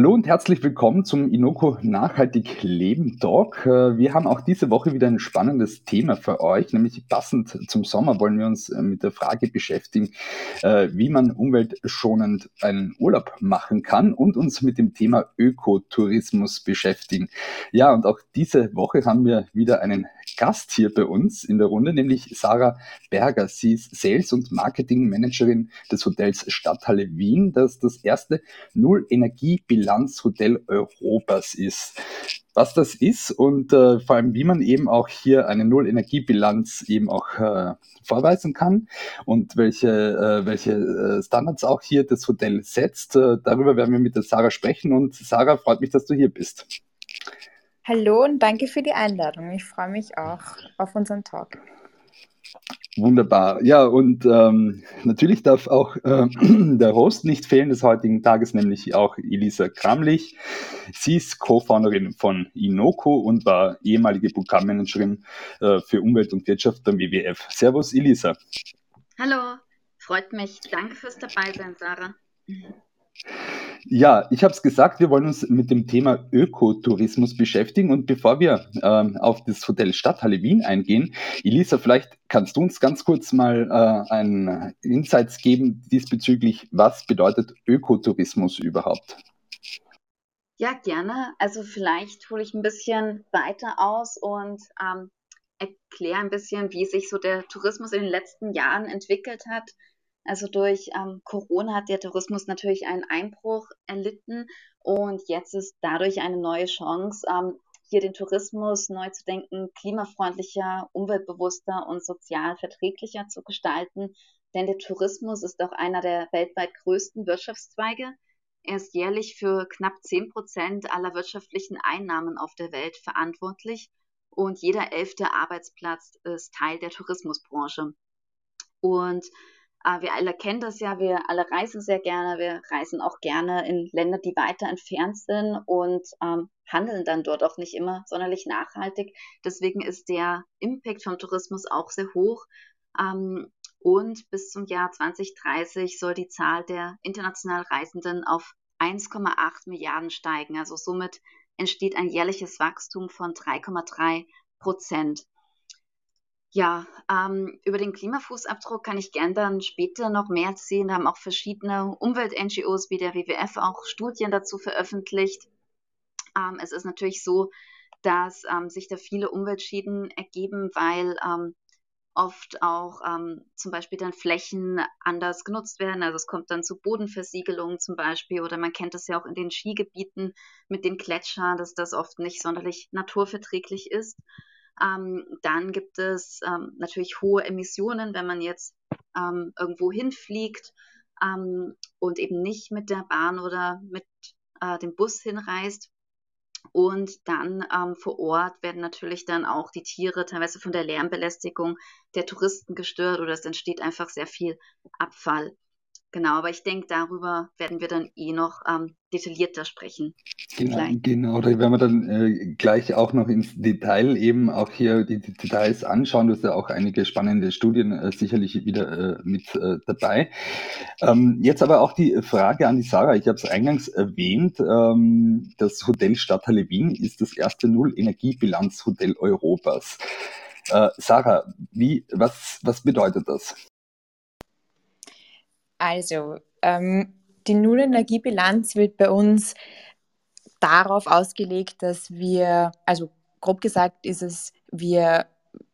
Hallo und herzlich willkommen zum Inoko Nachhaltig Leben Talk. Äh, wir haben auch diese Woche wieder ein spannendes Thema für euch, nämlich passend zum Sommer wollen wir uns äh, mit der Frage beschäftigen, äh, wie man umweltschonend einen Urlaub machen kann und uns mit dem Thema Ökotourismus beschäftigen. Ja, und auch diese Woche haben wir wieder einen Gast hier bei uns in der Runde, nämlich Sarah Berger. Sie ist Sales- und Marketing-Managerin des Hotels Stadthalle Wien, das das erste Null-Energie- Bilanzhotel Europas ist. Was das ist und äh, vor allem, wie man eben auch hier eine Null-Energiebilanz eben auch äh, vorweisen kann und welche, äh, welche äh, Standards auch hier das Hotel setzt. Äh, darüber werden wir mit der Sarah sprechen und Sarah, freut mich, dass du hier bist. Hallo und danke für die Einladung. Ich freue mich auch auf unseren Talk. Wunderbar. Ja, und ähm, natürlich darf auch äh, der Host nicht fehlen des heutigen Tages, nämlich auch Elisa Kramlich. Sie ist Co-Founderin von Inoko und war ehemalige Programmmanagerin äh, für Umwelt und Wirtschaft beim WWF. Servus, Elisa. Hallo, freut mich. Danke fürs Dabeisein, Sarah. Ja, ich habe es gesagt, wir wollen uns mit dem Thema Ökotourismus beschäftigen. Und bevor wir ähm, auf das Hotel Stadthalle Wien eingehen, Elisa, vielleicht kannst du uns ganz kurz mal äh, einen Insights geben diesbezüglich, was bedeutet Ökotourismus überhaupt? Ja, gerne. Also vielleicht hole ich ein bisschen weiter aus und ähm, erkläre ein bisschen, wie sich so der Tourismus in den letzten Jahren entwickelt hat also durch ähm, Corona hat der Tourismus natürlich einen Einbruch erlitten und jetzt ist dadurch eine neue Chance, ähm, hier den Tourismus neu zu denken, klimafreundlicher, umweltbewusster und sozial verträglicher zu gestalten. Denn der Tourismus ist auch einer der weltweit größten Wirtschaftszweige. Er ist jährlich für knapp 10 Prozent aller wirtschaftlichen Einnahmen auf der Welt verantwortlich und jeder elfte Arbeitsplatz ist Teil der Tourismusbranche. Und äh, wir alle kennen das ja, wir alle reisen sehr gerne, wir reisen auch gerne in Länder, die weiter entfernt sind und ähm, handeln dann dort auch nicht immer sonderlich nachhaltig. Deswegen ist der Impact vom Tourismus auch sehr hoch. Ähm, und bis zum Jahr 2030 soll die Zahl der international Reisenden auf 1,8 Milliarden steigen. Also somit entsteht ein jährliches Wachstum von 3,3 Prozent. Ja, ähm, über den Klimafußabdruck kann ich gern dann später noch mehr erzählen. Da haben auch verschiedene Umwelt-NGOs wie der WWF auch Studien dazu veröffentlicht. Ähm, es ist natürlich so, dass ähm, sich da viele Umweltschäden ergeben, weil ähm, oft auch ähm, zum Beispiel dann Flächen anders genutzt werden. Also es kommt dann zu Bodenversiegelungen zum Beispiel oder man kennt es ja auch in den Skigebieten mit den Gletschern, dass das oft nicht sonderlich naturverträglich ist. Ähm, dann gibt es ähm, natürlich hohe Emissionen, wenn man jetzt ähm, irgendwo hinfliegt ähm, und eben nicht mit der Bahn oder mit äh, dem Bus hinreist. Und dann ähm, vor Ort werden natürlich dann auch die Tiere teilweise von der Lärmbelästigung der Touristen gestört oder es entsteht einfach sehr viel Abfall. Genau, aber ich denke, darüber werden wir dann eh noch ähm, detaillierter sprechen. Genau, genau, da werden wir dann äh, gleich auch noch ins Detail eben auch hier die, die Details anschauen. Du hast ja auch einige spannende Studien äh, sicherlich wieder äh, mit äh, dabei. Ähm, jetzt aber auch die Frage an die Sarah. Ich habe es eingangs erwähnt. Ähm, das Hotel Stadthalle Wien ist das erste Null-Energiebilanzhotel Europas. Äh, Sarah, wie, was, was bedeutet das? Also, ähm, die Nullenergiebilanz wird bei uns darauf ausgelegt, dass wir, also grob gesagt ist es, wir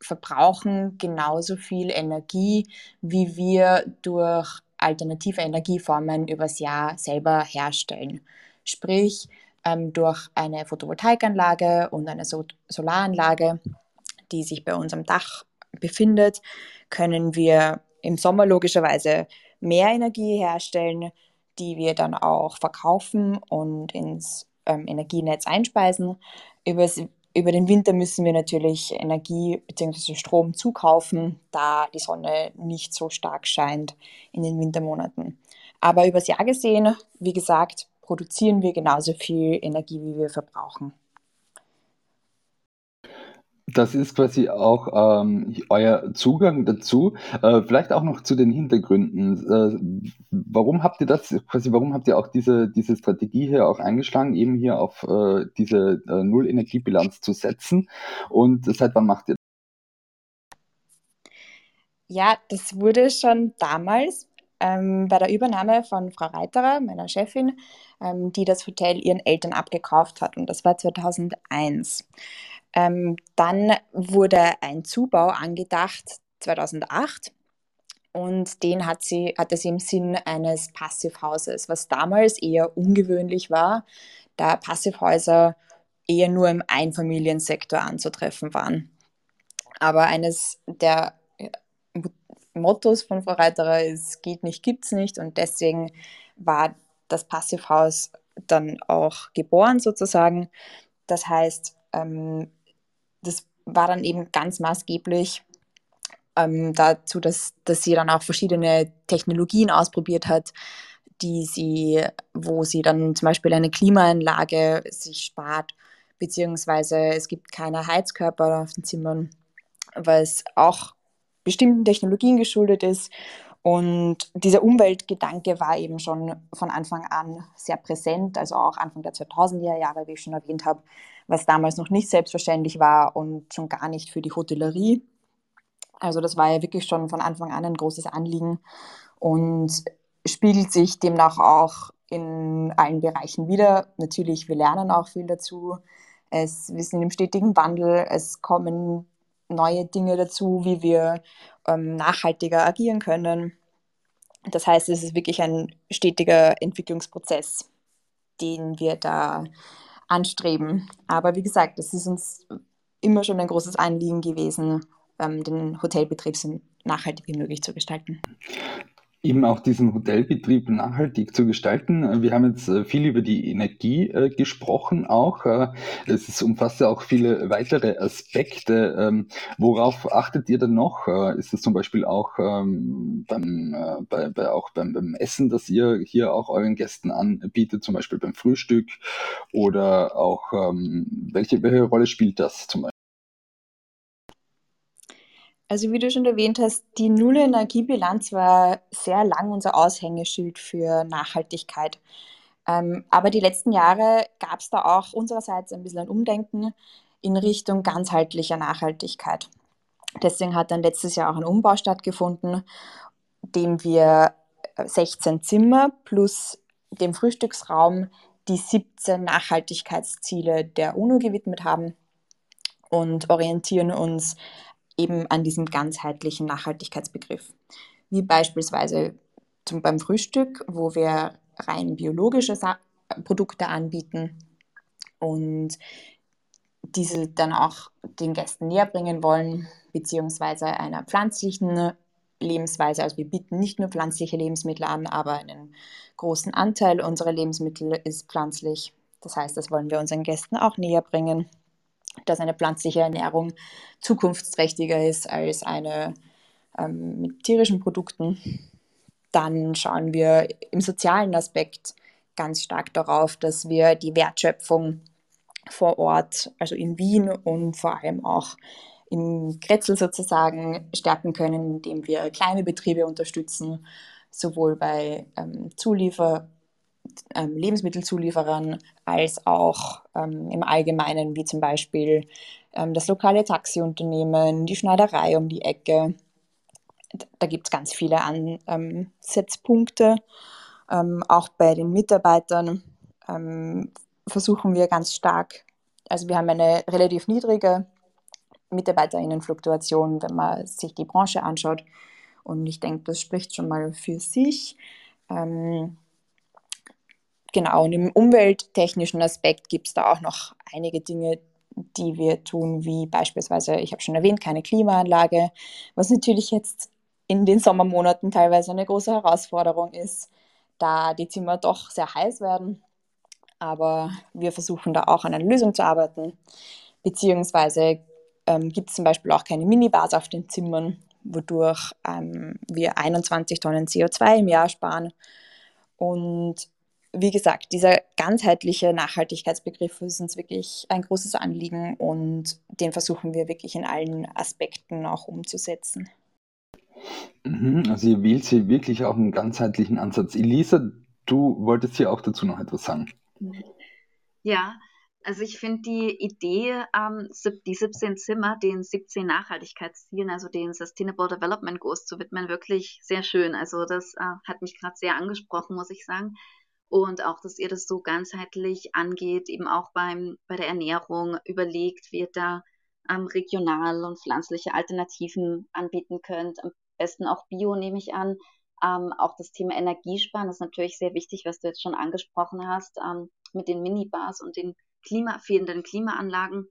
verbrauchen genauso viel Energie, wie wir durch alternative Energieformen übers Jahr selber herstellen. Sprich, ähm, durch eine Photovoltaikanlage und eine so Solaranlage, die sich bei uns am Dach befindet, können wir im Sommer logischerweise mehr Energie herstellen, die wir dann auch verkaufen und ins ähm, Energienetz einspeisen. Übers, über den Winter müssen wir natürlich Energie bzw. Strom zukaufen, da die Sonne nicht so stark scheint in den Wintermonaten. Aber übers Jahr gesehen, wie gesagt, produzieren wir genauso viel Energie, wie wir verbrauchen. Das ist quasi auch ähm, euer Zugang dazu. Äh, vielleicht auch noch zu den Hintergründen. Äh, warum habt ihr das, quasi, warum habt ihr auch diese, diese Strategie hier auch eingeschlagen, eben hier auf äh, diese äh, Null-Energiebilanz zu setzen? Und seit wann macht ihr das? Ja, das wurde schon damals ähm, bei der Übernahme von Frau Reiterer, meiner Chefin, ähm, die das Hotel ihren Eltern abgekauft hat. Und das war 2001. Ähm, dann wurde ein Zubau angedacht 2008 und den hat sie, hatte sie im Sinn eines Passivhauses, was damals eher ungewöhnlich war, da Passivhäuser eher nur im Einfamiliensektor anzutreffen waren. Aber eines der Mottos von Frau Reiterer ist, geht nicht, gibt's nicht und deswegen war das Passivhaus dann auch geboren sozusagen. Das heißt, ähm, das war dann eben ganz maßgeblich ähm, dazu, dass, dass sie dann auch verschiedene Technologien ausprobiert hat, die sie, wo sie dann zum Beispiel eine Klimaanlage sich spart, beziehungsweise es gibt keine Heizkörper auf den Zimmern, es auch bestimmten Technologien geschuldet ist. Und dieser Umweltgedanke war eben schon von Anfang an sehr präsent, also auch Anfang der 2000er Jahre, wie ich schon erwähnt habe, was damals noch nicht selbstverständlich war und schon gar nicht für die Hotellerie. Also das war ja wirklich schon von Anfang an ein großes Anliegen und spiegelt sich demnach auch in allen Bereichen wieder. Natürlich, wir lernen auch viel dazu. Es, wir sind im stetigen Wandel. Es kommen neue Dinge dazu, wie wir ähm, nachhaltiger agieren können. Das heißt, es ist wirklich ein stetiger Entwicklungsprozess, den wir da anstreben. Aber wie gesagt, es ist uns immer schon ein großes Anliegen gewesen, ähm, den Hotelbetrieb so nachhaltig wie möglich zu gestalten eben auch diesen Hotelbetrieb nachhaltig zu gestalten. Wir haben jetzt äh, viel über die Energie äh, gesprochen auch. Äh, es umfasst ja auch viele weitere Aspekte. Ähm, worauf achtet ihr denn noch? Ist es zum Beispiel auch ähm, beim, bei, bei, auch beim, beim Essen, das ihr hier auch euren Gästen anbietet, zum Beispiel beim Frühstück? Oder auch, ähm, welche, welche Rolle spielt das zum Beispiel? Also wie du schon erwähnt hast, die Null-Energiebilanz war sehr lang unser Aushängeschild für Nachhaltigkeit. Ähm, aber die letzten Jahre gab es da auch unsererseits ein bisschen ein Umdenken in Richtung ganzheitlicher Nachhaltigkeit. Deswegen hat dann letztes Jahr auch ein Umbau stattgefunden, dem wir 16 Zimmer plus dem Frühstücksraum die 17 Nachhaltigkeitsziele der UNO gewidmet haben und orientieren uns eben an diesem ganzheitlichen Nachhaltigkeitsbegriff. Wie beispielsweise zum, beim Frühstück, wo wir rein biologische Sa Produkte anbieten und diese dann auch den Gästen näher bringen wollen, beziehungsweise einer pflanzlichen Lebensweise. Also wir bieten nicht nur pflanzliche Lebensmittel an, aber einen großen Anteil unserer Lebensmittel ist pflanzlich. Das heißt, das wollen wir unseren Gästen auch näher bringen dass eine pflanzliche Ernährung zukunftsträchtiger ist als eine ähm, mit tierischen Produkten. Dann schauen wir im sozialen Aspekt ganz stark darauf, dass wir die Wertschöpfung vor Ort, also in Wien und vor allem auch im Kretzel sozusagen stärken können, indem wir kleine Betriebe unterstützen, sowohl bei ähm, Zuliefer- ähm, Lebensmittelzulieferern als auch ähm, im Allgemeinen, wie zum Beispiel ähm, das lokale Taxiunternehmen, die Schneiderei um die Ecke. Da gibt es ganz viele Ansatzpunkte. Ähm, auch bei den Mitarbeitern ähm, versuchen wir ganz stark, also wir haben eine relativ niedrige Mitarbeiterinnenfluktuation, wenn man sich die Branche anschaut. Und ich denke, das spricht schon mal für sich. Ähm, Genau, und im umwelttechnischen Aspekt gibt es da auch noch einige Dinge, die wir tun, wie beispielsweise, ich habe schon erwähnt, keine Klimaanlage, was natürlich jetzt in den Sommermonaten teilweise eine große Herausforderung ist, da die Zimmer doch sehr heiß werden. Aber wir versuchen da auch an einer Lösung zu arbeiten. Beziehungsweise ähm, gibt es zum Beispiel auch keine Minibars auf den Zimmern, wodurch ähm, wir 21 Tonnen CO2 im Jahr sparen. Und wie gesagt, dieser ganzheitliche Nachhaltigkeitsbegriff ist uns wirklich ein großes Anliegen und den versuchen wir wirklich in allen Aspekten auch umzusetzen. Mhm, also ihr wählt hier wirklich auch einen ganzheitlichen Ansatz. Elisa, du wolltest hier auch dazu noch etwas sagen. Ja, also ich finde die Idee, ähm, die 17 Zimmer den 17 Nachhaltigkeitszielen, also den Sustainable Development Goals zu widmen, wirklich sehr schön. Also das äh, hat mich gerade sehr angesprochen, muss ich sagen. Und auch, dass ihr das so ganzheitlich angeht, eben auch beim, bei der Ernährung überlegt, wie ihr da ähm, regional und pflanzliche Alternativen anbieten könnt. Am besten auch Bio, nehme ich an. Ähm, auch das Thema Energiesparen ist natürlich sehr wichtig, was du jetzt schon angesprochen hast, ähm, mit den Minibars und den Klima, fehlenden Klimaanlagen.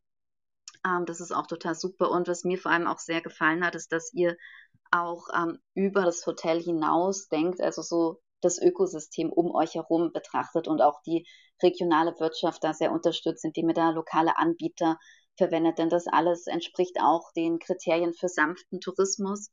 Ähm, das ist auch total super. Und was mir vor allem auch sehr gefallen hat, ist, dass ihr auch ähm, über das Hotel hinaus denkt, also so das Ökosystem um euch herum betrachtet und auch die regionale Wirtschaft da sehr unterstützt, indem ihr da lokale Anbieter verwendet. Denn das alles entspricht auch den Kriterien für sanften Tourismus.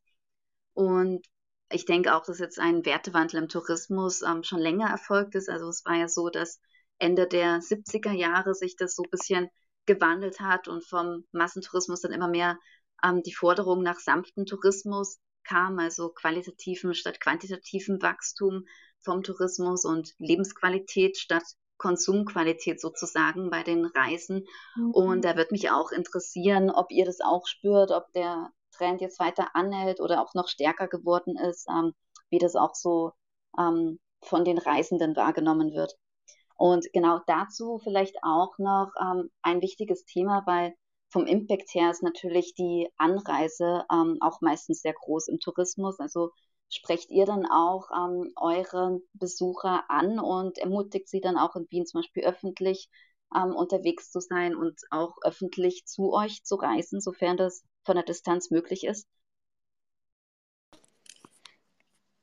Und ich denke auch, dass jetzt ein Wertewandel im Tourismus ähm, schon länger erfolgt ist. Also es war ja so, dass Ende der 70er Jahre sich das so ein bisschen gewandelt hat und vom Massentourismus dann immer mehr ähm, die Forderung nach sanften Tourismus kam, also qualitativen statt quantitativen Wachstum vom Tourismus und Lebensqualität statt Konsumqualität sozusagen bei den Reisen. Mhm. Und da wird mich auch interessieren, ob ihr das auch spürt, ob der Trend jetzt weiter anhält oder auch noch stärker geworden ist, ähm, wie das auch so ähm, von den Reisenden wahrgenommen wird. Und genau dazu vielleicht auch noch ähm, ein wichtiges Thema, weil vom Impact her ist natürlich die Anreise ähm, auch meistens sehr groß im Tourismus. Also sprecht ihr dann auch ähm, eure Besucher an und ermutigt sie dann auch in Wien zum Beispiel öffentlich ähm, unterwegs zu sein und auch öffentlich zu euch zu reisen, sofern das von der Distanz möglich ist?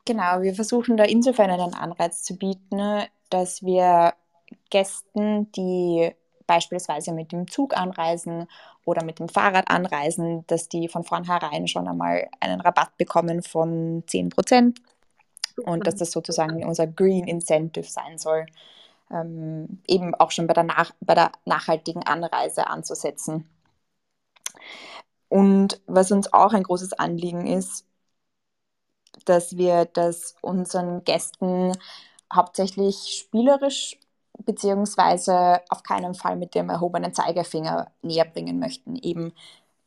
Genau, wir versuchen da insofern einen Anreiz zu bieten, dass wir Gästen, die beispielsweise mit dem Zug anreisen oder mit dem Fahrrad anreisen, dass die von vornherein schon einmal einen Rabatt bekommen von 10 Prozent und dass das sozusagen unser Green Incentive sein soll, ähm, eben auch schon bei der, nach, bei der nachhaltigen Anreise anzusetzen. Und was uns auch ein großes Anliegen ist, dass wir das unseren Gästen hauptsächlich spielerisch beziehungsweise auf keinen Fall mit dem erhobenen Zeigefinger näher bringen möchten. Eben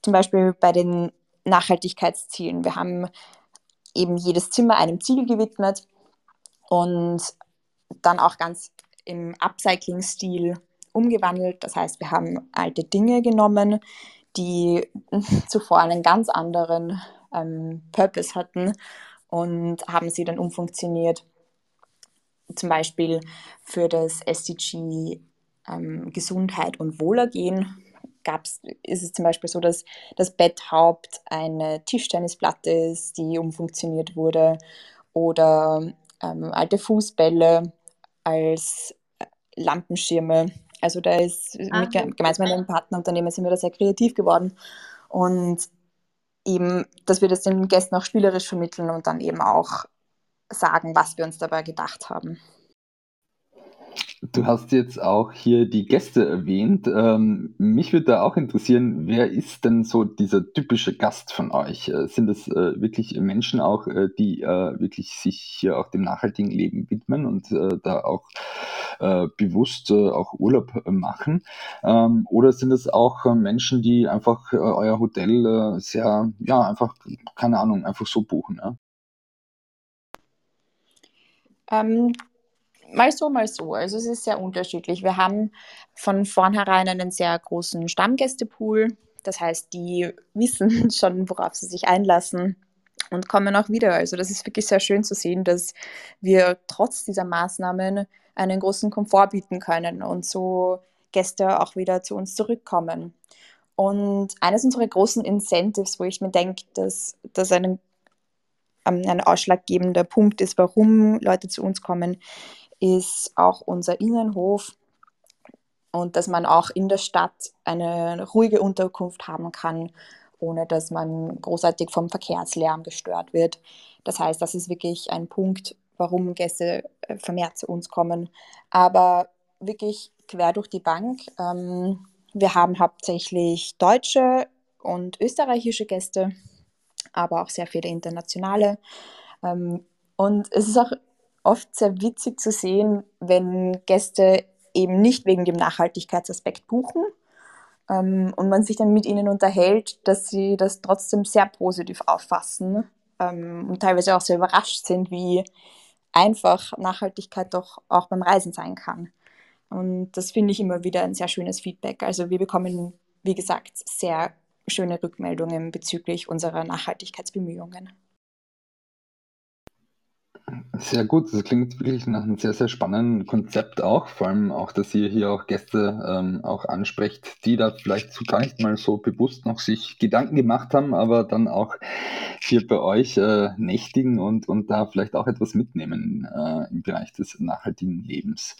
zum Beispiel bei den Nachhaltigkeitszielen. Wir haben eben jedes Zimmer einem Ziel gewidmet und dann auch ganz im Upcycling-Stil umgewandelt. Das heißt, wir haben alte Dinge genommen, die zuvor einen ganz anderen ähm, Purpose hatten und haben sie dann umfunktioniert zum Beispiel für das SDG ähm, Gesundheit und Wohlergehen gab's, ist es zum Beispiel so, dass das Betthaupt eine Tischtennisplatte ist, die umfunktioniert wurde oder ähm, alte Fußbälle als äh, Lampenschirme. Also da ist ah, mit, gemeinsam mit einem Partnerunternehmen sind wir da sehr kreativ geworden und eben, dass wir das den Gästen auch spielerisch vermitteln und dann eben auch sagen, was wir uns dabei gedacht haben. Du hast jetzt auch hier die Gäste erwähnt. Ähm, mich würde da auch interessieren, wer ist denn so dieser typische Gast von euch? Äh, sind es äh, wirklich Menschen auch, äh, die äh, wirklich sich hier auch dem nachhaltigen Leben widmen und äh, da auch äh, bewusst auch Urlaub machen? Ähm, oder sind es auch Menschen, die einfach euer Hotel sehr, ja, einfach, keine Ahnung, einfach so buchen? Ja? Ähm, mal so, mal so. Also es ist sehr unterschiedlich. Wir haben von vornherein einen sehr großen Stammgästepool. Das heißt, die wissen schon, worauf sie sich einlassen und kommen auch wieder. Also das ist wirklich sehr schön zu sehen, dass wir trotz dieser Maßnahmen einen großen Komfort bieten können und so Gäste auch wieder zu uns zurückkommen. Und eines unserer großen Incentives, wo ich mir denke, dass das ein, ähm, ein ausschlaggebender Punkt ist, warum Leute zu uns kommen, ist auch unser Innenhof und dass man auch in der Stadt eine ruhige Unterkunft haben kann, ohne dass man großartig vom Verkehrslärm gestört wird. Das heißt, das ist wirklich ein Punkt, warum Gäste äh, vermehrt zu uns kommen. Aber wirklich quer durch die Bank. Ähm, wir haben hauptsächlich deutsche und österreichische Gäste, aber auch sehr viele internationale. Ähm, und es ist auch oft sehr witzig zu sehen, wenn Gäste eben nicht wegen dem Nachhaltigkeitsaspekt buchen ähm, und man sich dann mit ihnen unterhält, dass sie das trotzdem sehr positiv auffassen ähm, und teilweise auch sehr überrascht sind, wie einfach Nachhaltigkeit doch auch beim Reisen sein kann. Und das finde ich immer wieder ein sehr schönes Feedback. Also wir bekommen, wie gesagt, sehr schöne Rückmeldungen bezüglich unserer Nachhaltigkeitsbemühungen. Sehr gut, das klingt wirklich nach einem sehr, sehr spannenden Konzept auch, vor allem auch, dass ihr hier auch Gäste ähm, auch ansprecht, die da vielleicht so gar nicht mal so bewusst noch sich Gedanken gemacht haben, aber dann auch hier bei euch äh, nächtigen und, und da vielleicht auch etwas mitnehmen äh, im Bereich des nachhaltigen Lebens.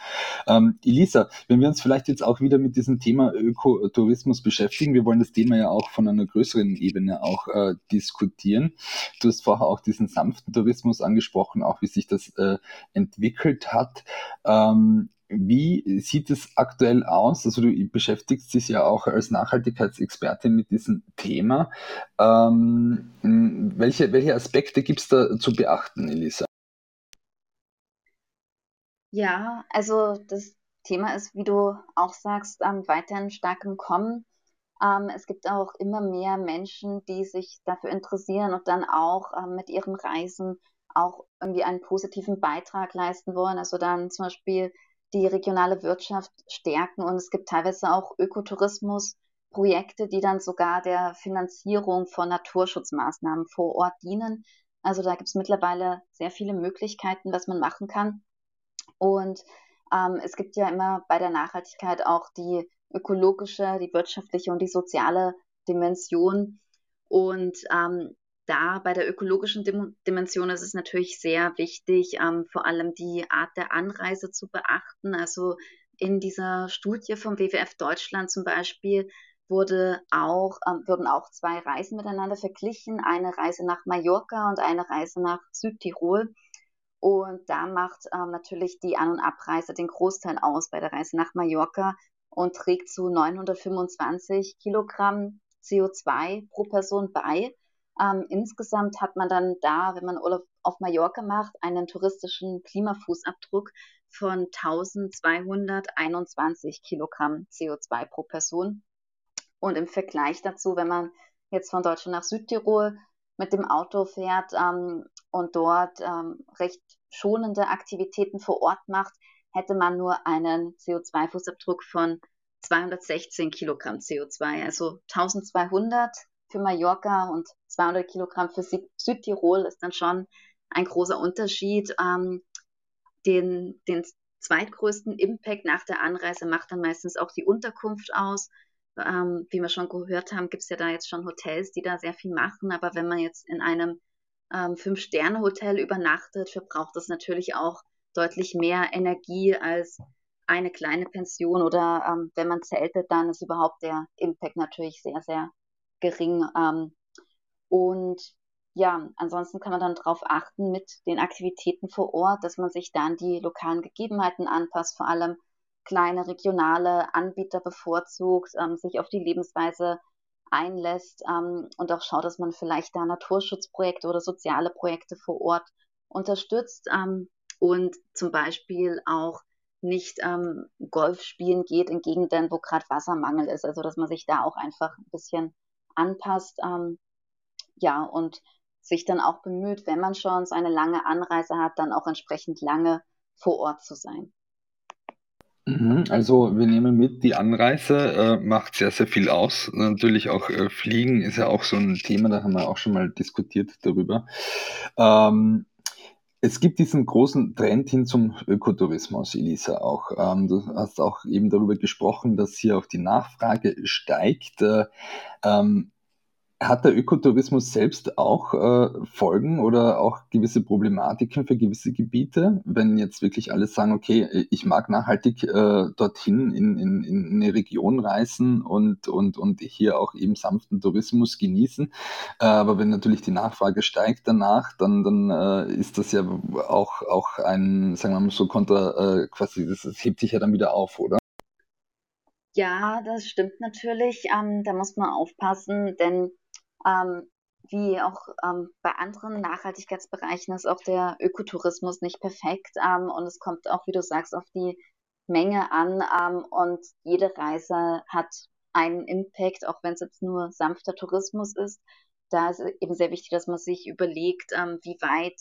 Ähm, Elisa, wenn wir uns vielleicht jetzt auch wieder mit diesem Thema Ökotourismus beschäftigen, wir wollen das Thema ja auch von einer größeren Ebene auch äh, diskutieren. Du hast vorher auch diesen sanften Tourismus angesprochen, auch wie sich das äh, entwickelt hat. Ähm, wie sieht es aktuell aus? Also du beschäftigst dich ja auch als Nachhaltigkeitsexpertin mit diesem Thema. Ähm, welche, welche Aspekte gibt es da zu beachten, Elisa? Ja, also das Thema ist, wie du auch sagst, ähm, weiterhin stark im Kommen. Ähm, es gibt auch immer mehr Menschen, die sich dafür interessieren und dann auch ähm, mit ihren Reisen auch irgendwie einen positiven Beitrag leisten wollen. Also dann zum Beispiel die regionale Wirtschaft stärken und es gibt teilweise auch Ökotourismusprojekte, die dann sogar der Finanzierung von Naturschutzmaßnahmen vor Ort dienen. Also da gibt es mittlerweile sehr viele Möglichkeiten, was man machen kann. Und ähm, es gibt ja immer bei der Nachhaltigkeit auch die ökologische, die wirtschaftliche und die soziale Dimension. Und ähm, da bei der ökologischen Dimension ist es natürlich sehr wichtig, ähm, vor allem die Art der Anreise zu beachten. Also in dieser Studie vom WWF Deutschland zum Beispiel wurde auch, ähm, wurden auch zwei Reisen miteinander verglichen, eine Reise nach Mallorca und eine Reise nach Südtirol. Und da macht ähm, natürlich die An- und Abreise den Großteil aus bei der Reise nach Mallorca und trägt zu 925 Kilogramm CO2 pro Person bei. Ähm, insgesamt hat man dann da, wenn man Urlaub auf Mallorca macht, einen touristischen Klimafußabdruck von 1221 Kilogramm CO2 pro Person. Und im Vergleich dazu, wenn man jetzt von Deutschland nach Südtirol mit dem Auto fährt ähm, und dort ähm, recht schonende Aktivitäten vor Ort macht, hätte man nur einen CO2-Fußabdruck von 216 Kilogramm CO2. Also 1200 für Mallorca und 200 Kilogramm für Südtirol ist dann schon ein großer Unterschied. Ähm, den, den zweitgrößten Impact nach der Anreise macht dann meistens auch die Unterkunft aus. Ähm, wie wir schon gehört haben, gibt es ja da jetzt schon Hotels, die da sehr viel machen. Aber wenn man jetzt in einem ähm, Fünf-Sterne-Hotel übernachtet, verbraucht das natürlich auch deutlich mehr Energie als eine kleine Pension oder ähm, wenn man zeltet, dann ist überhaupt der Impact natürlich sehr, sehr gering. Ähm, und ja, ansonsten kann man dann darauf achten mit den Aktivitäten vor Ort, dass man sich dann die lokalen Gegebenheiten anpasst, vor allem kleine regionale Anbieter bevorzugt, ähm, sich auf die Lebensweise einlässt ähm, und auch schaut, dass man vielleicht da Naturschutzprojekte oder soziale Projekte vor Ort unterstützt ähm, und zum Beispiel auch nicht ähm, Golf spielen geht in Gegenden, wo gerade Wassermangel ist. Also dass man sich da auch einfach ein bisschen anpasst. Ähm, ja, und sich dann auch bemüht, wenn man schon so eine lange Anreise hat, dann auch entsprechend lange vor Ort zu sein. Mhm, also wir nehmen mit, die Anreise äh, macht sehr, sehr viel aus. Natürlich auch äh, Fliegen ist ja auch so ein Thema, da haben wir auch schon mal diskutiert darüber. Ähm, es gibt diesen großen Trend hin zum Ökotourismus, Elisa, auch. Ähm, du hast auch eben darüber gesprochen, dass hier auch die Nachfrage steigt. Äh, ähm, hat der Ökotourismus selbst auch äh, Folgen oder auch gewisse Problematiken für gewisse Gebiete? Wenn jetzt wirklich alle sagen, okay, ich mag nachhaltig äh, dorthin in, in, in eine Region reisen und, und, und hier auch eben sanften Tourismus genießen. Äh, aber wenn natürlich die Nachfrage steigt danach, dann, dann äh, ist das ja auch, auch ein, sagen wir mal so, kontra, äh, quasi, das, das hebt sich ja dann wieder auf, oder? Ja, das stimmt natürlich. Ähm, da muss man aufpassen, denn ähm, wie auch ähm, bei anderen Nachhaltigkeitsbereichen ist auch der Ökotourismus nicht perfekt ähm, und es kommt auch, wie du sagst, auf die Menge an ähm, und jede Reise hat einen Impact, auch wenn es jetzt nur sanfter Tourismus ist. Da ist eben sehr wichtig, dass man sich überlegt, ähm, wie weit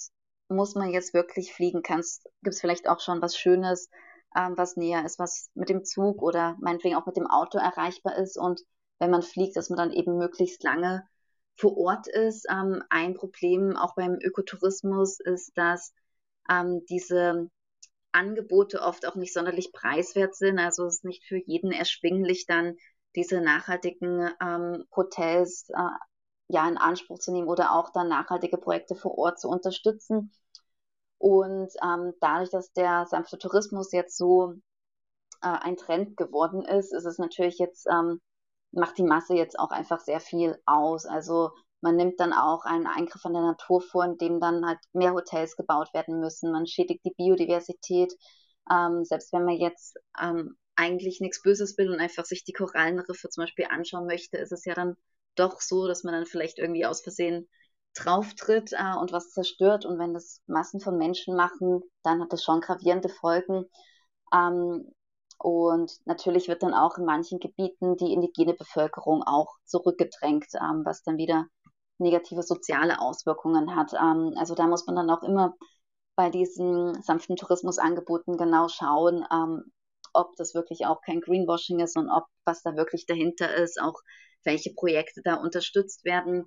muss man jetzt wirklich fliegen? Gibt es vielleicht auch schon was Schönes, ähm, was näher ist, was mit dem Zug oder meinetwegen auch mit dem Auto erreichbar ist. Und wenn man fliegt, dass man dann eben möglichst lange vor Ort ist. Ähm, ein Problem auch beim Ökotourismus ist, dass ähm, diese Angebote oft auch nicht sonderlich preiswert sind. Also es ist nicht für jeden erschwinglich, dann diese nachhaltigen ähm, Hotels äh, ja in Anspruch zu nehmen oder auch dann nachhaltige Projekte vor Ort zu unterstützen. Und ähm, dadurch, dass der sanfte Tourismus jetzt so äh, ein Trend geworden ist, ist es natürlich jetzt, ähm, macht die Masse jetzt auch einfach sehr viel aus. Also man nimmt dann auch einen Eingriff an der Natur vor, in dem dann halt mehr Hotels gebaut werden müssen. Man schädigt die Biodiversität. Ähm, selbst wenn man jetzt ähm, eigentlich nichts Böses will und einfach sich die Korallenriffe zum Beispiel anschauen möchte, ist es ja dann doch so, dass man dann vielleicht irgendwie aus Versehen drauftritt äh, und was zerstört. Und wenn das Massen von Menschen machen, dann hat das schon gravierende Folgen. Ähm, und natürlich wird dann auch in manchen Gebieten die indigene Bevölkerung auch zurückgedrängt, ähm, was dann wieder negative soziale Auswirkungen hat. Ähm, also da muss man dann auch immer bei diesen sanften Tourismusangeboten genau schauen, ähm, ob das wirklich auch kein Greenwashing ist und ob was da wirklich dahinter ist, auch welche Projekte da unterstützt werden.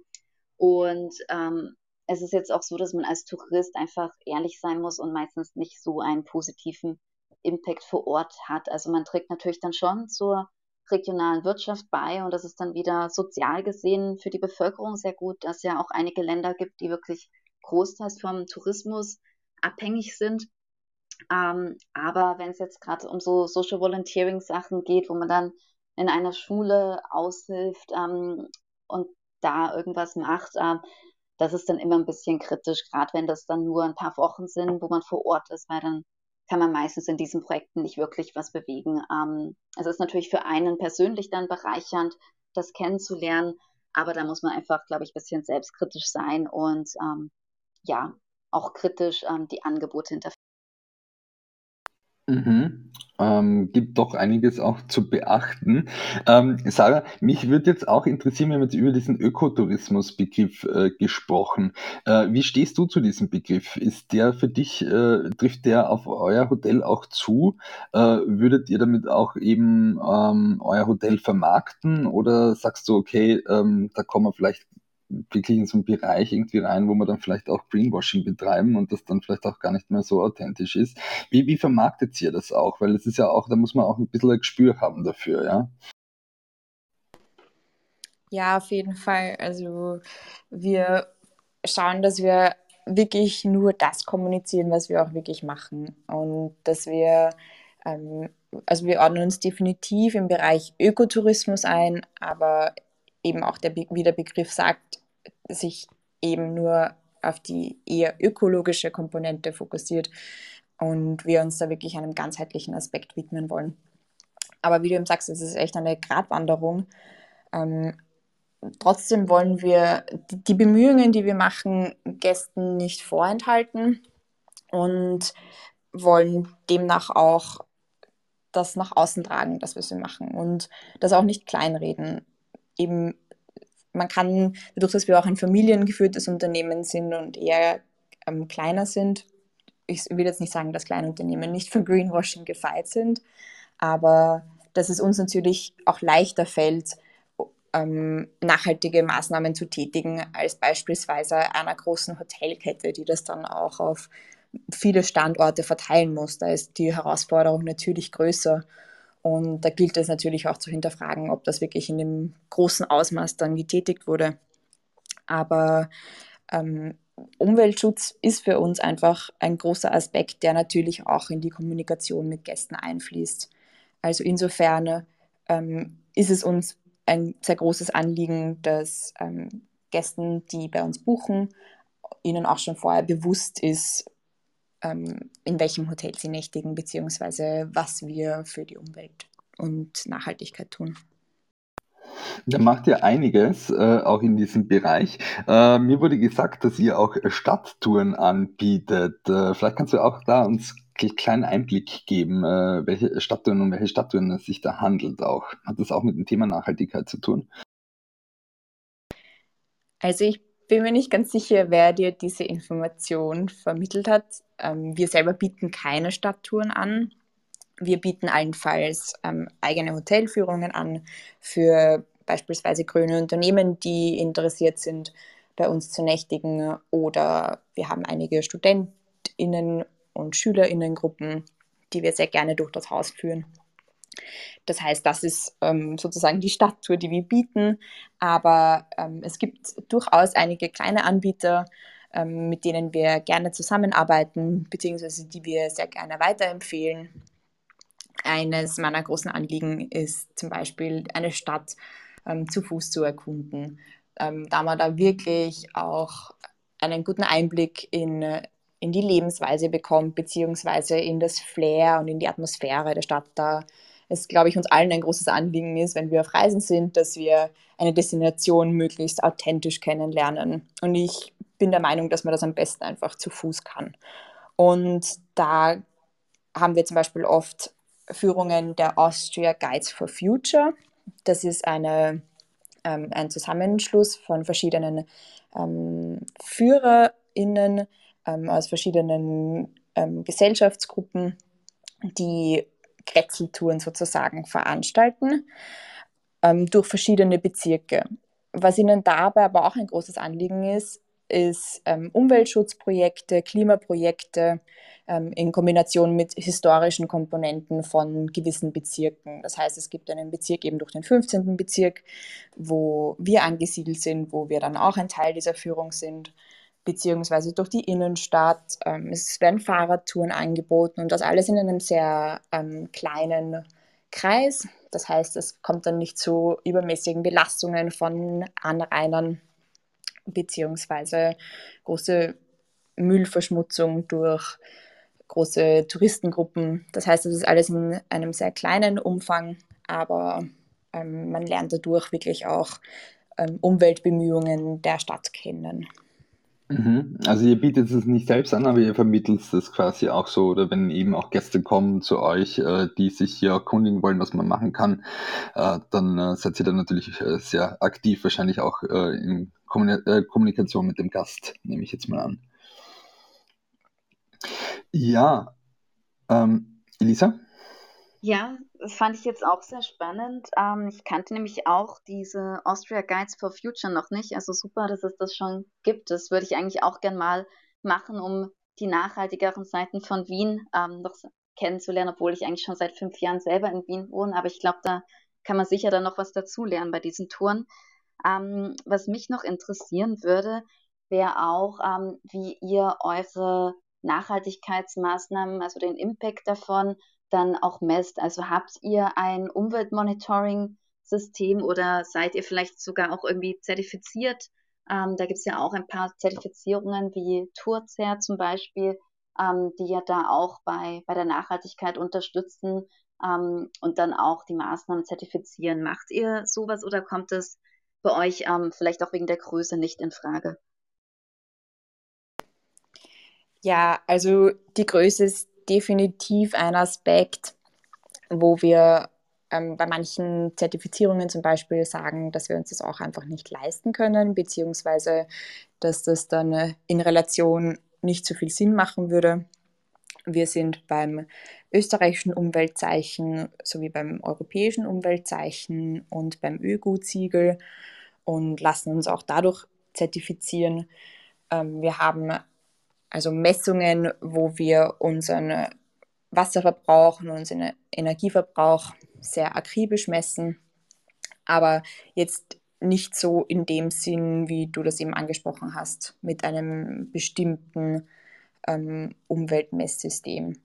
Und ähm, es ist jetzt auch so, dass man als Tourist einfach ehrlich sein muss und meistens nicht so einen positiven Impact vor Ort hat. Also man trägt natürlich dann schon zur regionalen Wirtschaft bei und das ist dann wieder sozial gesehen für die Bevölkerung sehr gut, dass ja auch einige Länder gibt, die wirklich großteils vom Tourismus abhängig sind. Ähm, aber wenn es jetzt gerade um so Social Volunteering Sachen geht, wo man dann in einer Schule aushilft ähm, und da irgendwas macht, ähm, das ist dann immer ein bisschen kritisch, gerade wenn das dann nur ein paar Wochen sind, wo man vor Ort ist, weil dann kann man meistens in diesen Projekten nicht wirklich was bewegen. Ähm, es ist natürlich für einen persönlich dann bereichernd, das kennenzulernen, aber da muss man einfach, glaube ich, ein bisschen selbstkritisch sein und ähm, ja, auch kritisch ähm, die Angebote hinterfragen. Mhm. Ähm, gibt doch einiges auch zu beachten. Ähm, Sarah, mich würde jetzt auch interessieren, wir haben jetzt über diesen Ökotourismus-Begriff äh, gesprochen. Äh, wie stehst du zu diesem Begriff? Ist der für dich, äh, trifft der auf euer Hotel auch zu? Äh, würdet ihr damit auch eben ähm, euer Hotel vermarkten oder sagst du, okay, ähm, da kommen wir vielleicht wirklich in so einen Bereich irgendwie rein, wo man dann vielleicht auch Greenwashing betreiben und das dann vielleicht auch gar nicht mehr so authentisch ist. Wie, wie vermarktet ihr das auch? Weil es ist ja auch, da muss man auch ein bisschen ein Gespür haben dafür, ja? Ja, auf jeden Fall. Also wir schauen, dass wir wirklich nur das kommunizieren, was wir auch wirklich machen. Und dass wir, ähm, also wir ordnen uns definitiv im Bereich Ökotourismus ein, aber eben auch der, wie der Begriff sagt, sich eben nur auf die eher ökologische Komponente fokussiert und wir uns da wirklich einem ganzheitlichen Aspekt widmen wollen. Aber wie du eben sagst, es ist echt eine Gratwanderung. Ähm, trotzdem wollen wir die, Bemühungen, die wir machen, Gästen nicht vorenthalten und wollen demnach auch das nach außen tragen, dass wir sie machen und das auch nicht kleinreden. Eben man kann, dadurch, dass wir auch ein familiengeführtes Unternehmen sind und eher ähm, kleiner sind, ich will jetzt nicht sagen, dass kleine Unternehmen nicht von Greenwashing gefeit sind, aber dass es uns natürlich auch leichter fällt, ähm, nachhaltige Maßnahmen zu tätigen, als beispielsweise einer großen Hotelkette, die das dann auch auf viele Standorte verteilen muss. Da ist die Herausforderung natürlich größer. Und da gilt es natürlich auch zu hinterfragen, ob das wirklich in dem großen Ausmaß dann getätigt wurde. Aber ähm, Umweltschutz ist für uns einfach ein großer Aspekt, der natürlich auch in die Kommunikation mit Gästen einfließt. Also insofern ähm, ist es uns ein sehr großes Anliegen, dass ähm, Gästen, die bei uns buchen, ihnen auch schon vorher bewusst ist, ähm, in welchem Hotel sie nächtigen, beziehungsweise was wir für die Umwelt und Nachhaltigkeit tun. Da macht ihr einiges, äh, auch in diesem Bereich. Äh, mir wurde gesagt, dass ihr auch Stadttouren anbietet. Äh, vielleicht kannst du auch da uns einen kleinen Einblick geben, äh, welche Stadttouren und welche Stadttouren es sich da handelt auch. Hat das auch mit dem Thema Nachhaltigkeit zu tun? Also ich bin mir nicht ganz sicher, wer dir diese Information vermittelt hat. Ähm, wir selber bieten keine Stadttouren an. Wir bieten allenfalls ähm, eigene Hotelführungen an für beispielsweise grüne Unternehmen, die interessiert sind, bei uns zu nächtigen. Oder wir haben einige StudentInnen und SchülerInnengruppen, die wir sehr gerne durch das Haus führen. Das heißt, das ist ähm, sozusagen die Stadttour, die wir bieten. Aber ähm, es gibt durchaus einige kleine Anbieter, ähm, mit denen wir gerne zusammenarbeiten, beziehungsweise die wir sehr gerne weiterempfehlen. Eines meiner großen Anliegen ist zum Beispiel eine Stadt ähm, zu Fuß zu erkunden, ähm, da man da wirklich auch einen guten Einblick in, in die Lebensweise bekommt, beziehungsweise in das Flair und in die Atmosphäre der Stadt. Da es, glaube ich, uns allen ein großes Anliegen ist, wenn wir auf Reisen sind, dass wir eine Destination möglichst authentisch kennenlernen. Und ich bin der Meinung, dass man das am besten einfach zu Fuß kann. Und da haben wir zum Beispiel oft Führungen der Austria Guides for Future. Das ist eine, ähm, ein Zusammenschluss von verschiedenen ähm, FührerInnen ähm, aus verschiedenen ähm, Gesellschaftsgruppen, die Kretzeltouren sozusagen veranstalten ähm, durch verschiedene Bezirke. Was ihnen dabei aber auch ein großes Anliegen ist, ist ähm, Umweltschutzprojekte, Klimaprojekte ähm, in Kombination mit historischen Komponenten von gewissen Bezirken. Das heißt, es gibt einen Bezirk eben durch den 15. Bezirk, wo wir angesiedelt sind, wo wir dann auch ein Teil dieser Führung sind beziehungsweise durch die Innenstadt. Ähm, es werden Fahrradtouren angeboten und das alles in einem sehr ähm, kleinen Kreis. Das heißt, es kommt dann nicht zu übermäßigen Belastungen von Anrainern beziehungsweise große Müllverschmutzung durch große Touristengruppen. Das heißt, es ist alles in einem sehr kleinen Umfang, aber ähm, man lernt dadurch wirklich auch ähm, Umweltbemühungen der Stadt kennen. Mhm. Also ihr bietet es nicht selbst an, aber ihr vermittelt es quasi auch so, oder wenn eben auch Gäste kommen zu euch, äh, die sich hier erkundigen wollen, was man machen kann, äh, dann äh, seid ihr dann natürlich sehr aktiv, wahrscheinlich auch äh, Kommunikation mit dem Gast, nehme ich jetzt mal an. Ja, ähm, Elisa? Ja, das fand ich jetzt auch sehr spannend. Ähm, ich kannte nämlich auch diese Austria Guides for Future noch nicht. Also super, dass es das schon gibt. Das würde ich eigentlich auch gern mal machen, um die nachhaltigeren Seiten von Wien ähm, noch kennenzulernen, obwohl ich eigentlich schon seit fünf Jahren selber in Wien wohne. Aber ich glaube, da kann man sicher dann noch was dazulernen bei diesen Touren. Ähm, was mich noch interessieren würde, wäre auch, ähm, wie ihr eure Nachhaltigkeitsmaßnahmen, also den Impact davon, dann auch messt. Also habt ihr ein Umweltmonitoring-System oder seid ihr vielleicht sogar auch irgendwie zertifiziert? Ähm, da gibt es ja auch ein paar Zertifizierungen wie Tourcer zum Beispiel, ähm, die ja da auch bei, bei der Nachhaltigkeit unterstützen ähm, und dann auch die Maßnahmen zertifizieren. Macht ihr sowas oder kommt es bei euch ähm, vielleicht auch wegen der Größe nicht in Frage? Ja, also die Größe ist definitiv ein Aspekt, wo wir ähm, bei manchen Zertifizierungen zum Beispiel sagen, dass wir uns das auch einfach nicht leisten können, beziehungsweise dass das dann äh, in Relation nicht so viel Sinn machen würde. Wir sind beim österreichischen Umweltzeichen sowie beim europäischen Umweltzeichen und beim ÖGU-Ziegel und lassen uns auch dadurch zertifizieren. Ähm, wir haben also Messungen, wo wir unseren Wasserverbrauch und unseren Energieverbrauch sehr akribisch messen. Aber jetzt nicht so in dem Sinn, wie du das eben angesprochen hast, mit einem bestimmten ähm, Umweltmesssystem.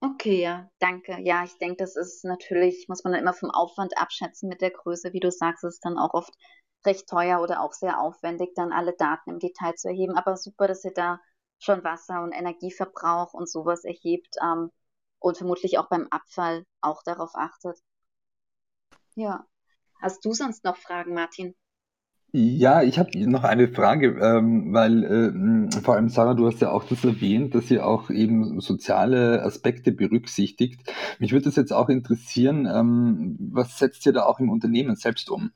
Okay, ja, danke. Ja, ich denke, das ist natürlich, muss man dann immer vom Aufwand abschätzen mit der Größe. Wie du sagst, ist dann auch oft recht teuer oder auch sehr aufwendig, dann alle Daten im Detail zu erheben. Aber super, dass ihr da schon Wasser- und Energieverbrauch und sowas erhebt ähm, und vermutlich auch beim Abfall auch darauf achtet. Ja. Hast du sonst noch Fragen, Martin? Ja, ich habe noch eine Frage, ähm, weil äh, vor allem Sarah, du hast ja auch das erwähnt, dass ihr auch eben soziale Aspekte berücksichtigt. Mich würde das jetzt auch interessieren, ähm, was setzt ihr da auch im Unternehmen selbst um?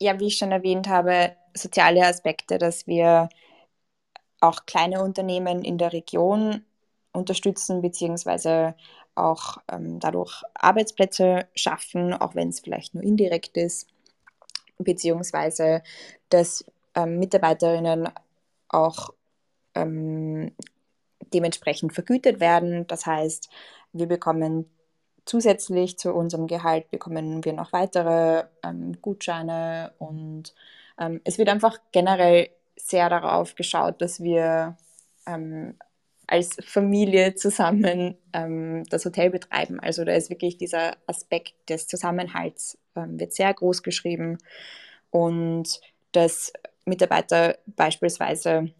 Ja, wie ich schon erwähnt habe, soziale Aspekte, dass wir auch kleine Unternehmen in der Region unterstützen, beziehungsweise auch ähm, dadurch Arbeitsplätze schaffen, auch wenn es vielleicht nur indirekt ist, beziehungsweise dass ähm, Mitarbeiterinnen auch ähm, dementsprechend vergütet werden. Das heißt, wir bekommen zusätzlich zu unserem Gehalt bekommen wir noch weitere ähm, Gutscheine und ähm, es wird einfach generell sehr darauf geschaut, dass wir ähm, als Familie zusammen ähm, das Hotel betreiben. Also da ist wirklich dieser Aspekt des Zusammenhalts ähm, wird sehr groß geschrieben und dass Mitarbeiter beispielsweise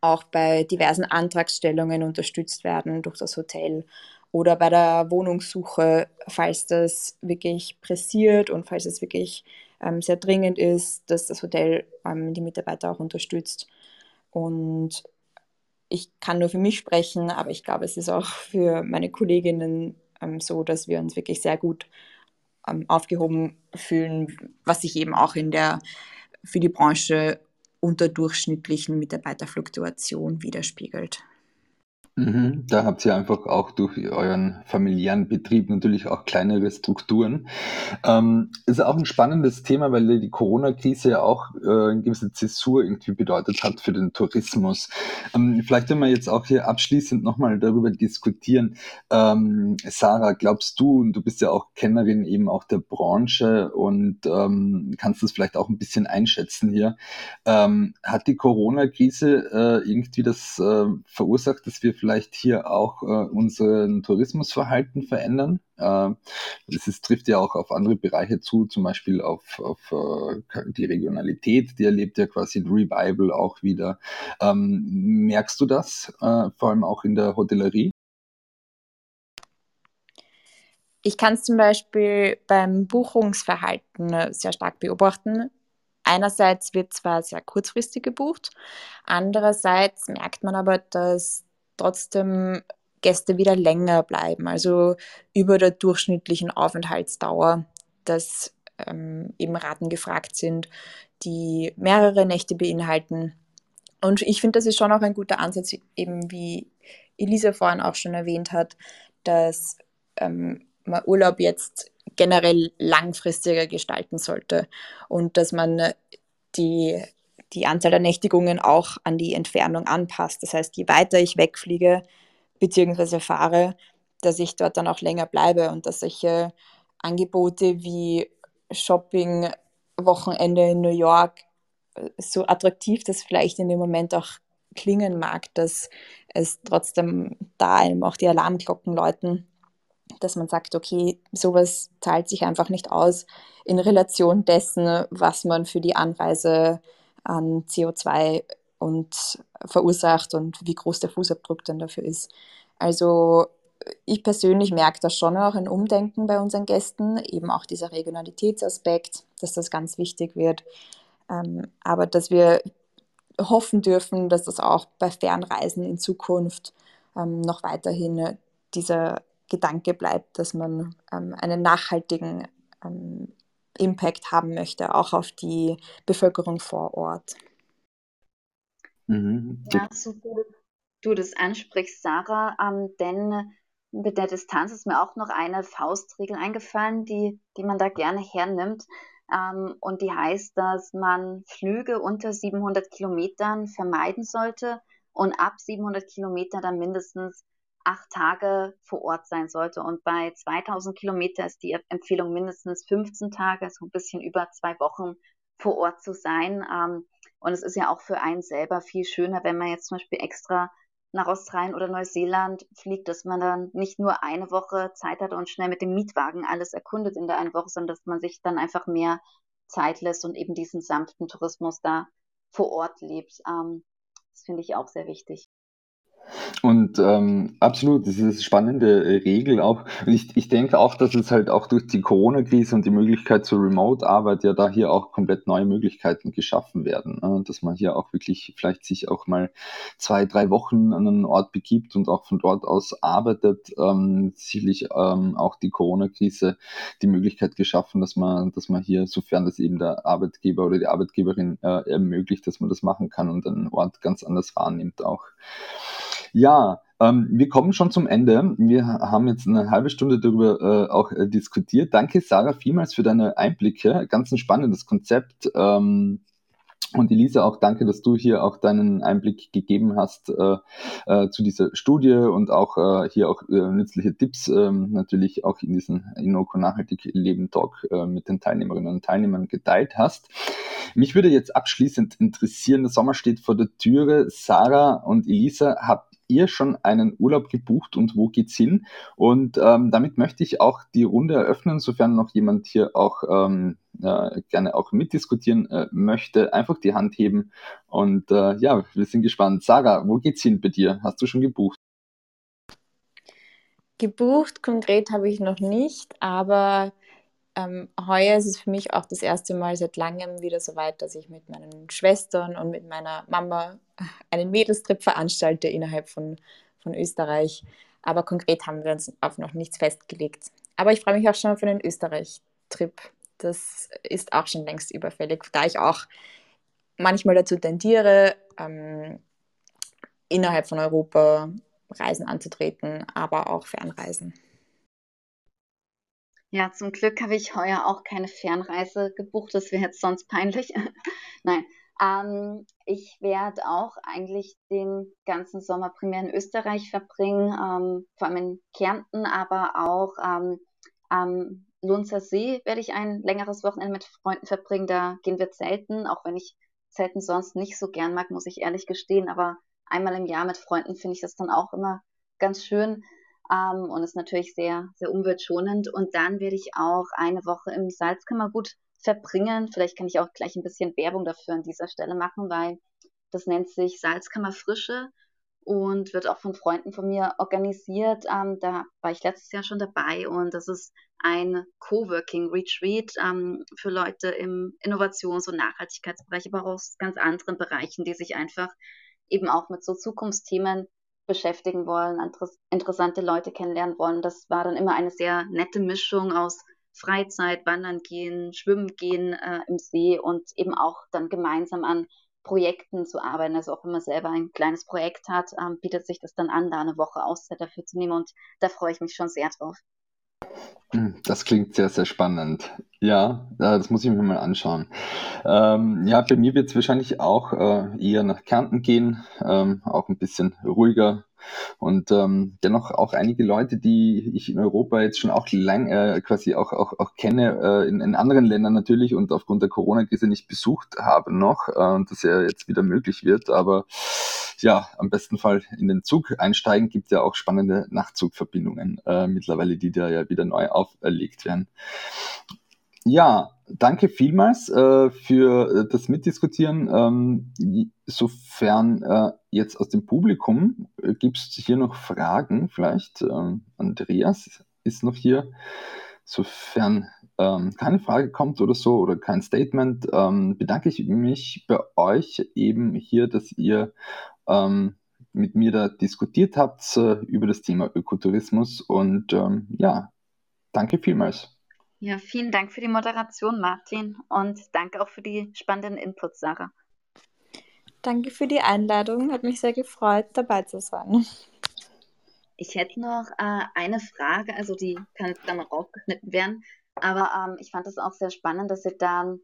auch bei diversen Antragsstellungen unterstützt werden durch das Hotel oder bei der Wohnungssuche, falls das wirklich pressiert und falls es wirklich ähm, sehr dringend ist, dass das Hotel ähm, die Mitarbeiter auch unterstützt. Und ich kann nur für mich sprechen, aber ich glaube, es ist auch für meine Kolleginnen ähm, so, dass wir uns wirklich sehr gut ähm, aufgehoben fühlen, was sich eben auch in der für die Branche unterdurchschnittlichen Mitarbeiterfluktuation widerspiegelt. Mhm, da habt ihr einfach auch durch euren familiären Betrieb natürlich auch kleinere Strukturen. Ähm, ist auch ein spannendes Thema, weil die Corona-Krise ja auch äh, eine gewisse Zäsur irgendwie bedeutet hat für den Tourismus. Ähm, vielleicht wenn wir jetzt auch hier abschließend nochmal darüber diskutieren. Ähm, Sarah, glaubst du, und du bist ja auch Kennerin eben auch der Branche und ähm, kannst das vielleicht auch ein bisschen einschätzen hier, ähm, hat die Corona-Krise äh, irgendwie das äh, verursacht, dass wir vielleicht vielleicht hier auch äh, unseren Tourismusverhalten verändern. Äh, das ist, trifft ja auch auf andere Bereiche zu, zum Beispiel auf, auf äh, die Regionalität, die erlebt ja quasi ein Revival auch wieder. Ähm, merkst du das, äh, vor allem auch in der Hotellerie? Ich kann es zum Beispiel beim Buchungsverhalten äh, sehr stark beobachten. Einerseits wird zwar sehr kurzfristig gebucht, andererseits merkt man aber, dass trotzdem Gäste wieder länger bleiben, also über der durchschnittlichen Aufenthaltsdauer, dass ähm, eben Raten gefragt sind, die mehrere Nächte beinhalten. Und ich finde, das ist schon auch ein guter Ansatz, eben wie Elisa vorhin auch schon erwähnt hat, dass ähm, man Urlaub jetzt generell langfristiger gestalten sollte und dass man die die Anzahl der Nächtigungen auch an die Entfernung anpasst. Das heißt, je weiter ich wegfliege bzw. fahre, dass ich dort dann auch länger bleibe und dass solche Angebote wie Shopping, Wochenende in New York, äh, so attraktiv das vielleicht in dem Moment auch klingen mag, dass es trotzdem da einem auch die Alarmglocken läuten, dass man sagt, okay, sowas zahlt sich einfach nicht aus in Relation dessen, was man für die Anreise an CO2 und verursacht und wie groß der Fußabdruck dann dafür ist. Also ich persönlich merke da schon auch ein Umdenken bei unseren Gästen, eben auch dieser Regionalitätsaspekt, dass das ganz wichtig wird. Ähm, aber dass wir hoffen dürfen, dass das auch bei Fernreisen in Zukunft ähm, noch weiterhin dieser Gedanke bleibt, dass man ähm, einen nachhaltigen Impact haben möchte, auch auf die Bevölkerung vor Ort. Mhm. Ja, super. Du das ansprichst, Sarah, ähm, denn mit der Distanz ist mir auch noch eine Faustregel eingefallen, die, die man da gerne hernimmt. Ähm, und die heißt, dass man Flüge unter 700 Kilometern vermeiden sollte und ab 700 Kilometer dann mindestens acht Tage vor Ort sein sollte. Und bei 2000 Kilometer ist die Empfehlung mindestens 15 Tage, also ein bisschen über zwei Wochen vor Ort zu sein. Ähm, und es ist ja auch für einen selber viel schöner, wenn man jetzt zum Beispiel extra nach Australien oder Neuseeland fliegt, dass man dann nicht nur eine Woche Zeit hat und schnell mit dem Mietwagen alles erkundet in der einen Woche, sondern dass man sich dann einfach mehr Zeit lässt und eben diesen sanften Tourismus da vor Ort lebt. Ähm, das finde ich auch sehr wichtig. Und ähm, absolut, das ist eine spannende äh, Regel auch. Und ich, ich denke auch, dass es halt auch durch die Corona-Krise und die Möglichkeit zur Remote-Arbeit ja da hier auch komplett neue Möglichkeiten geschaffen werden. Ne? Dass man hier auch wirklich vielleicht sich auch mal zwei, drei Wochen an einen Ort begibt und auch von dort aus arbeitet. Ähm, sicherlich ähm, auch die Corona-Krise die Möglichkeit geschaffen, dass man, dass man hier, sofern das eben der Arbeitgeber oder die Arbeitgeberin äh, ermöglicht, dass man das machen kann und einen Ort ganz anders wahrnimmt auch. Ja, ähm, wir kommen schon zum Ende. Wir haben jetzt eine halbe Stunde darüber äh, auch äh, diskutiert. Danke, Sarah, vielmals für deine Einblicke. Ganz ein spannendes Konzept. Ähm, und Elisa, auch danke, dass du hier auch deinen Einblick gegeben hast äh, äh, zu dieser Studie und auch äh, hier auch äh, nützliche Tipps ähm, natürlich auch in diesen Inoko Nachhaltig Leben Talk äh, mit den Teilnehmerinnen und Teilnehmern geteilt hast. Mich würde jetzt abschließend interessieren, der Sommer steht vor der Türe. Sarah und Elisa, habt ihr schon einen Urlaub gebucht und wo geht's hin? Und ähm, damit möchte ich auch die Runde eröffnen, sofern noch jemand hier auch ähm, äh, gerne auch mitdiskutieren äh, möchte, einfach die Hand heben. Und äh, ja, wir sind gespannt. Sarah, wo geht's hin bei dir? Hast du schon gebucht? Gebucht konkret habe ich noch nicht, aber ähm, heuer ist es für mich auch das erste Mal seit langem wieder so weit, dass ich mit meinen Schwestern und mit meiner Mama einen Mädelstrip veranstalte innerhalb von, von Österreich. Aber konkret haben wir uns auf noch nichts festgelegt. Aber ich freue mich auch schon auf einen Österreich-Trip. Das ist auch schon längst überfällig, da ich auch manchmal dazu tendiere, ähm, innerhalb von Europa Reisen anzutreten, aber auch Fernreisen. Ja, zum Glück habe ich heuer auch keine Fernreise gebucht. Das wäre jetzt sonst peinlich. Nein. Ähm, ich werde auch eigentlich den ganzen Sommer primär in Österreich verbringen, ähm, vor allem in Kärnten, aber auch ähm, am Lunzer See werde ich ein längeres Wochenende mit Freunden verbringen. Da gehen wir zelten, auch wenn ich Zelten sonst nicht so gern mag, muss ich ehrlich gestehen. Aber einmal im Jahr mit Freunden finde ich das dann auch immer ganz schön ähm, und ist natürlich sehr, sehr umweltschonend. Und dann werde ich auch eine Woche im Salzkammergut verbringen. Vielleicht kann ich auch gleich ein bisschen Werbung dafür an dieser Stelle machen, weil das nennt sich Salzkammer Frische und wird auch von Freunden von mir organisiert. Ähm, da war ich letztes Jahr schon dabei und das ist ein Coworking Retreat ähm, für Leute im Innovations- und Nachhaltigkeitsbereich, aber auch aus ganz anderen Bereichen, die sich einfach eben auch mit so Zukunftsthemen beschäftigen wollen, interessante Leute kennenlernen wollen. Das war dann immer eine sehr nette Mischung aus Freizeit, Wandern gehen, Schwimmen gehen äh, im See und eben auch dann gemeinsam an Projekten zu arbeiten. Also auch wenn man selber ein kleines Projekt hat, ähm, bietet sich das dann an, da eine Woche Auszeit dafür zu nehmen und da freue ich mich schon sehr drauf. Hm, das klingt sehr, sehr spannend. Ja, das muss ich mir mal anschauen. Ähm, ja, bei mir wird es wahrscheinlich auch äh, eher nach Kärnten gehen, ähm, auch ein bisschen ruhiger, und ähm, dennoch auch einige Leute, die ich in Europa jetzt schon auch lang äh, quasi auch, auch, auch kenne, äh, in, in anderen Ländern natürlich und aufgrund der Corona-Krise nicht besucht habe noch äh, und das ja jetzt wieder möglich wird. Aber ja, am besten Fall in den Zug einsteigen, gibt ja auch spannende Nachtzugverbindungen äh, mittlerweile, die da ja wieder neu auferlegt werden. Ja, danke vielmals äh, für äh, das Mitdiskutieren. Ähm, sofern äh, jetzt aus dem Publikum äh, gibt es hier noch Fragen, vielleicht. Ähm, Andreas ist noch hier. Sofern ähm, keine Frage kommt oder so oder kein Statement, ähm, bedanke ich mich bei euch eben hier, dass ihr ähm, mit mir da diskutiert habt äh, über das Thema Ökotourismus und ähm, ja, danke vielmals. Ja, vielen Dank für die Moderation, Martin, und danke auch für die spannenden Inputs, Sarah. Danke für die Einladung, hat mich sehr gefreut, dabei zu sein. Ich hätte noch äh, eine Frage, also die kann dann noch aufgeschnitten werden, aber ähm, ich fand es auch sehr spannend, dass ihr da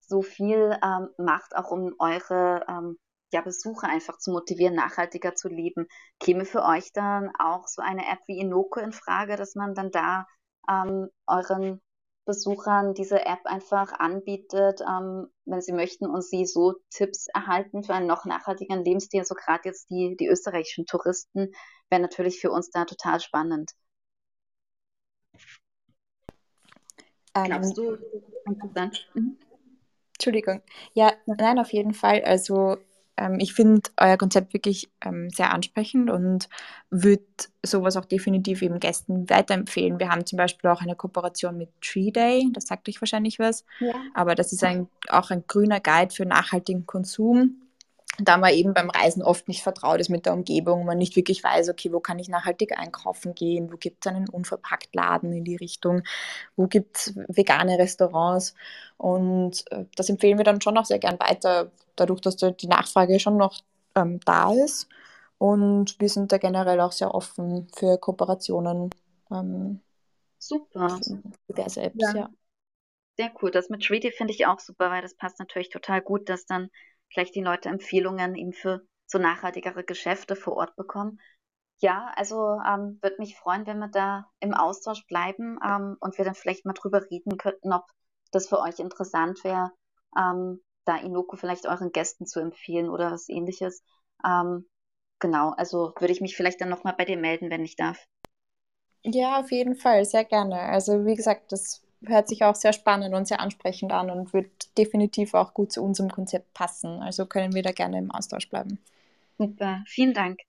so viel ähm, macht, auch um eure ähm, ja, Besucher einfach zu motivieren, nachhaltiger zu leben. Käme für euch dann auch so eine App wie Inoko in Frage, dass man dann da ähm, euren Besuchern diese App einfach anbietet, ähm, wenn sie möchten und sie so Tipps erhalten für einen noch nachhaltigeren Lebensstil. So gerade jetzt die, die österreichischen Touristen wäre natürlich für uns da total spannend. Ähm, Glaubst du, interessant? Mhm. Entschuldigung. Ja, nein, auf jeden Fall. Also ähm, ich finde euer Konzept wirklich ähm, sehr ansprechend und würde sowas auch definitiv eben Gästen weiterempfehlen. Wir haben zum Beispiel auch eine Kooperation mit Tree Day, das sagt euch wahrscheinlich was, ja. aber das ist ein, auch ein grüner Guide für nachhaltigen Konsum da man eben beim Reisen oft nicht vertraut ist mit der Umgebung, man nicht wirklich weiß, okay, wo kann ich nachhaltig einkaufen gehen, wo gibt es einen unverpackt Laden in die Richtung, wo gibt es vegane Restaurants und äh, das empfehlen wir dann schon auch sehr gern weiter, dadurch, dass da die Nachfrage schon noch ähm, da ist und wir sind da generell auch sehr offen für Kooperationen. Ähm, super. Diverse Apps, ja. ja. Sehr cool. Das mit Treaty finde ich auch super, weil das passt natürlich total gut, dass dann vielleicht die Leute Empfehlungen eben für so nachhaltigere Geschäfte vor Ort bekommen. Ja, also ähm, würde mich freuen, wenn wir da im Austausch bleiben ähm, und wir dann vielleicht mal drüber reden könnten, ob das für euch interessant wäre, ähm, da Inoko vielleicht euren Gästen zu empfehlen oder was ähnliches. Ähm, genau, also würde ich mich vielleicht dann nochmal bei dir melden, wenn ich darf. Ja, auf jeden Fall, sehr gerne. Also wie gesagt, das hört sich auch sehr spannend und sehr ansprechend an und wird definitiv auch gut zu unserem Konzept passen. Also können wir da gerne im Austausch bleiben. Super, vielen Dank.